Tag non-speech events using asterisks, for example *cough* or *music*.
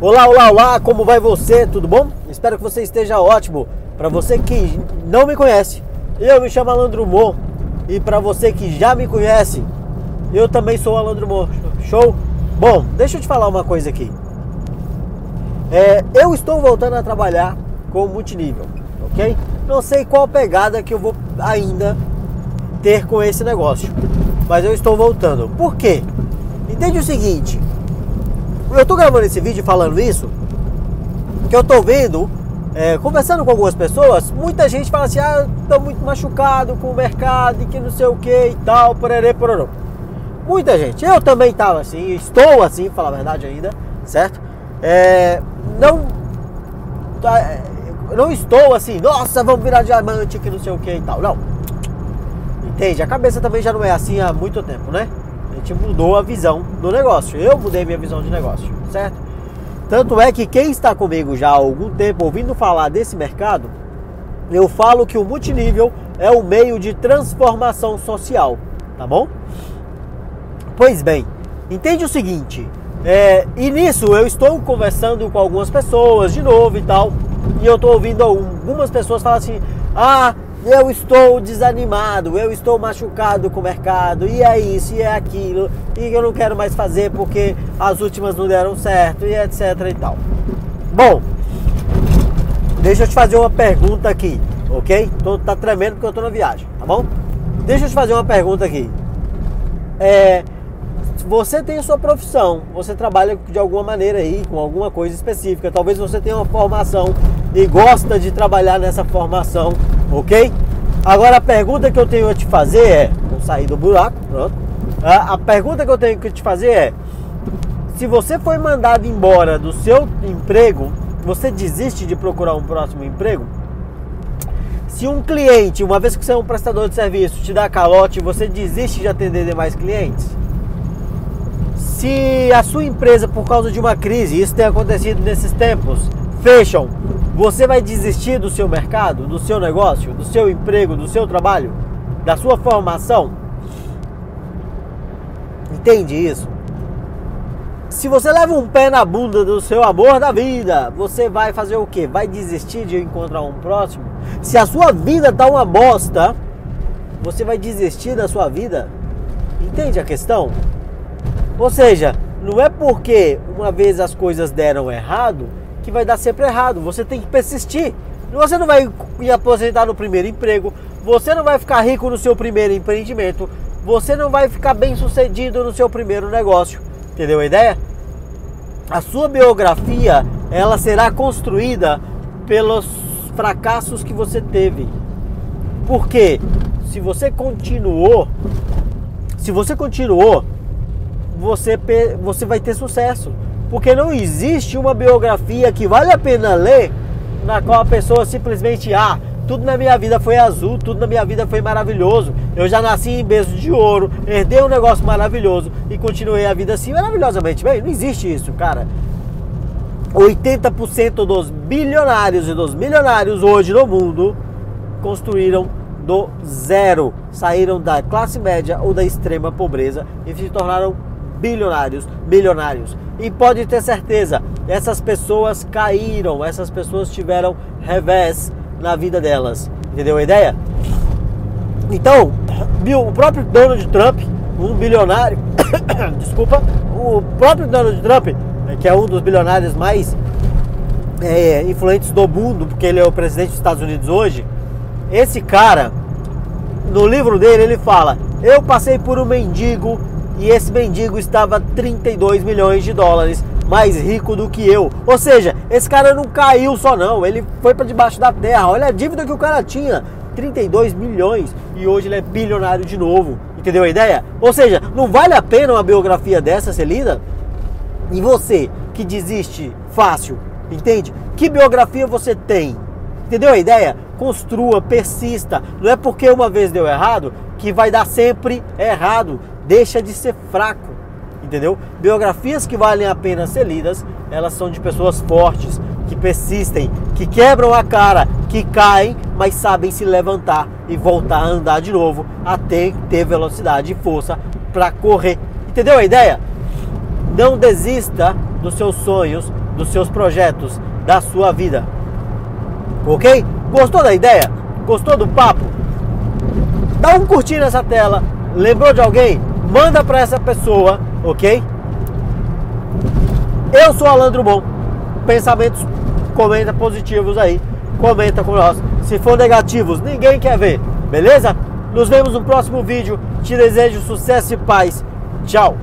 Olá, olá, olá, como vai você? Tudo bom? Espero que você esteja ótimo. Para você que não me conhece, eu me chamo Alandro Mo. E para você que já me conhece, eu também sou Alandro Mo. Show? Bom, deixa eu te falar uma coisa aqui. É, eu estou voltando a trabalhar com multinível, ok? Não sei qual pegada que eu vou ainda ter com esse negócio, mas eu estou voltando. Por quê? Entende o seguinte, eu tô gravando esse vídeo falando isso, que eu tô vendo, é, conversando com algumas pessoas, muita gente fala assim, ah, tô muito machucado com o mercado e que não sei o que e tal, porerê, pororô. Muita gente, eu também tava assim, estou assim, falar a verdade ainda, certo? É, não, tá, não estou assim, nossa, vamos virar diamante que não sei o que e tal, não. Entende? A cabeça também já não é assim há muito tempo, né? Gente mudou a visão do negócio. Eu mudei minha visão de negócio, certo? Tanto é que quem está comigo já há algum tempo ouvindo falar desse mercado, eu falo que o multinível é o meio de transformação social, tá bom? Pois bem, entende o seguinte, é, e nisso eu estou conversando com algumas pessoas de novo e tal, e eu estou ouvindo algumas pessoas falar assim, ah, eu estou desanimado, eu estou machucado com o mercado, e é isso, e é aquilo, e eu não quero mais fazer porque as últimas não deram certo, e etc e tal. Bom, deixa eu te fazer uma pergunta aqui, ok? Tô, tá tremendo porque eu estou na viagem, tá bom? Deixa eu te fazer uma pergunta aqui. É, você tem a sua profissão, você trabalha de alguma maneira aí, com alguma coisa específica. Talvez você tenha uma formação e gosta de trabalhar nessa formação, ok? Agora a pergunta que eu tenho a te fazer é, vou sair do buraco, pronto. A, a pergunta que eu tenho que te fazer é, se você foi mandado embora do seu emprego, você desiste de procurar um próximo emprego? Se um cliente, uma vez que você é um prestador de serviço, te dá calote, você desiste de atender demais clientes? Se a sua empresa, por causa de uma crise, isso tem acontecido nesses tempos, fecham, você vai desistir do seu mercado, do seu negócio, do seu emprego, do seu trabalho, da sua formação? Entende isso? Se você leva um pé na bunda do seu amor da vida, você vai fazer o quê? Vai desistir de encontrar um próximo? Se a sua vida tá uma bosta, você vai desistir da sua vida? Entende a questão? Ou seja, não é porque uma vez as coisas deram errado que vai dar sempre errado. Você tem que persistir. Você não vai ir aposentar no primeiro emprego, você não vai ficar rico no seu primeiro empreendimento, você não vai ficar bem sucedido no seu primeiro negócio. Entendeu a ideia? A sua biografia, ela será construída pelos fracassos que você teve. Porque se você continuou, se você continuou você, você vai ter sucesso. Porque não existe uma biografia que vale a pena ler na qual a pessoa simplesmente, ah, tudo na minha vida foi azul, tudo na minha vida foi maravilhoso. Eu já nasci em berço de ouro, herdei um negócio maravilhoso e continuei a vida assim maravilhosamente bem. Não existe isso, cara. 80% dos bilionários e dos milionários hoje no mundo construíram do zero, saíram da classe média ou da extrema pobreza e se tornaram bilionários, milionários. E pode ter certeza, essas pessoas caíram, essas pessoas tiveram revés na vida delas. Entendeu a ideia? Então, o próprio Donald Trump, um bilionário, *coughs* desculpa, o próprio Donald Trump, que é um dos bilionários mais é, influentes do mundo, porque ele é o presidente dos Estados Unidos hoje, esse cara, no livro dele, ele fala: Eu passei por um mendigo e esse mendigo estava 32 milhões de dólares mais rico do que eu. Ou seja, esse cara não caiu só não, ele foi para debaixo da terra. Olha a dívida que o cara tinha, 32 milhões e hoje ele é bilionário de novo. Entendeu a ideia? Ou seja, não vale a pena uma biografia dessa ser lida? E você que desiste fácil, entende? Que biografia você tem? Entendeu a ideia? Construa, persista. Não é porque uma vez deu errado que vai dar sempre errado deixa de ser fraco, entendeu? Biografias que valem a pena ser lidas, elas são de pessoas fortes, que persistem, que quebram a cara, que caem, mas sabem se levantar e voltar a andar de novo, até ter velocidade e força para correr. Entendeu a ideia? Não desista dos seus sonhos, dos seus projetos, da sua vida. Ok? Gostou da ideia? Gostou do papo? Dá um curtir nessa tela. Lembrou de alguém? Manda para essa pessoa, ok? Eu sou Alandro Bom. Pensamentos, comenta positivos aí. Comenta com nós. Se for negativos, ninguém quer ver. Beleza? Nos vemos no próximo vídeo. Te desejo sucesso e paz. Tchau.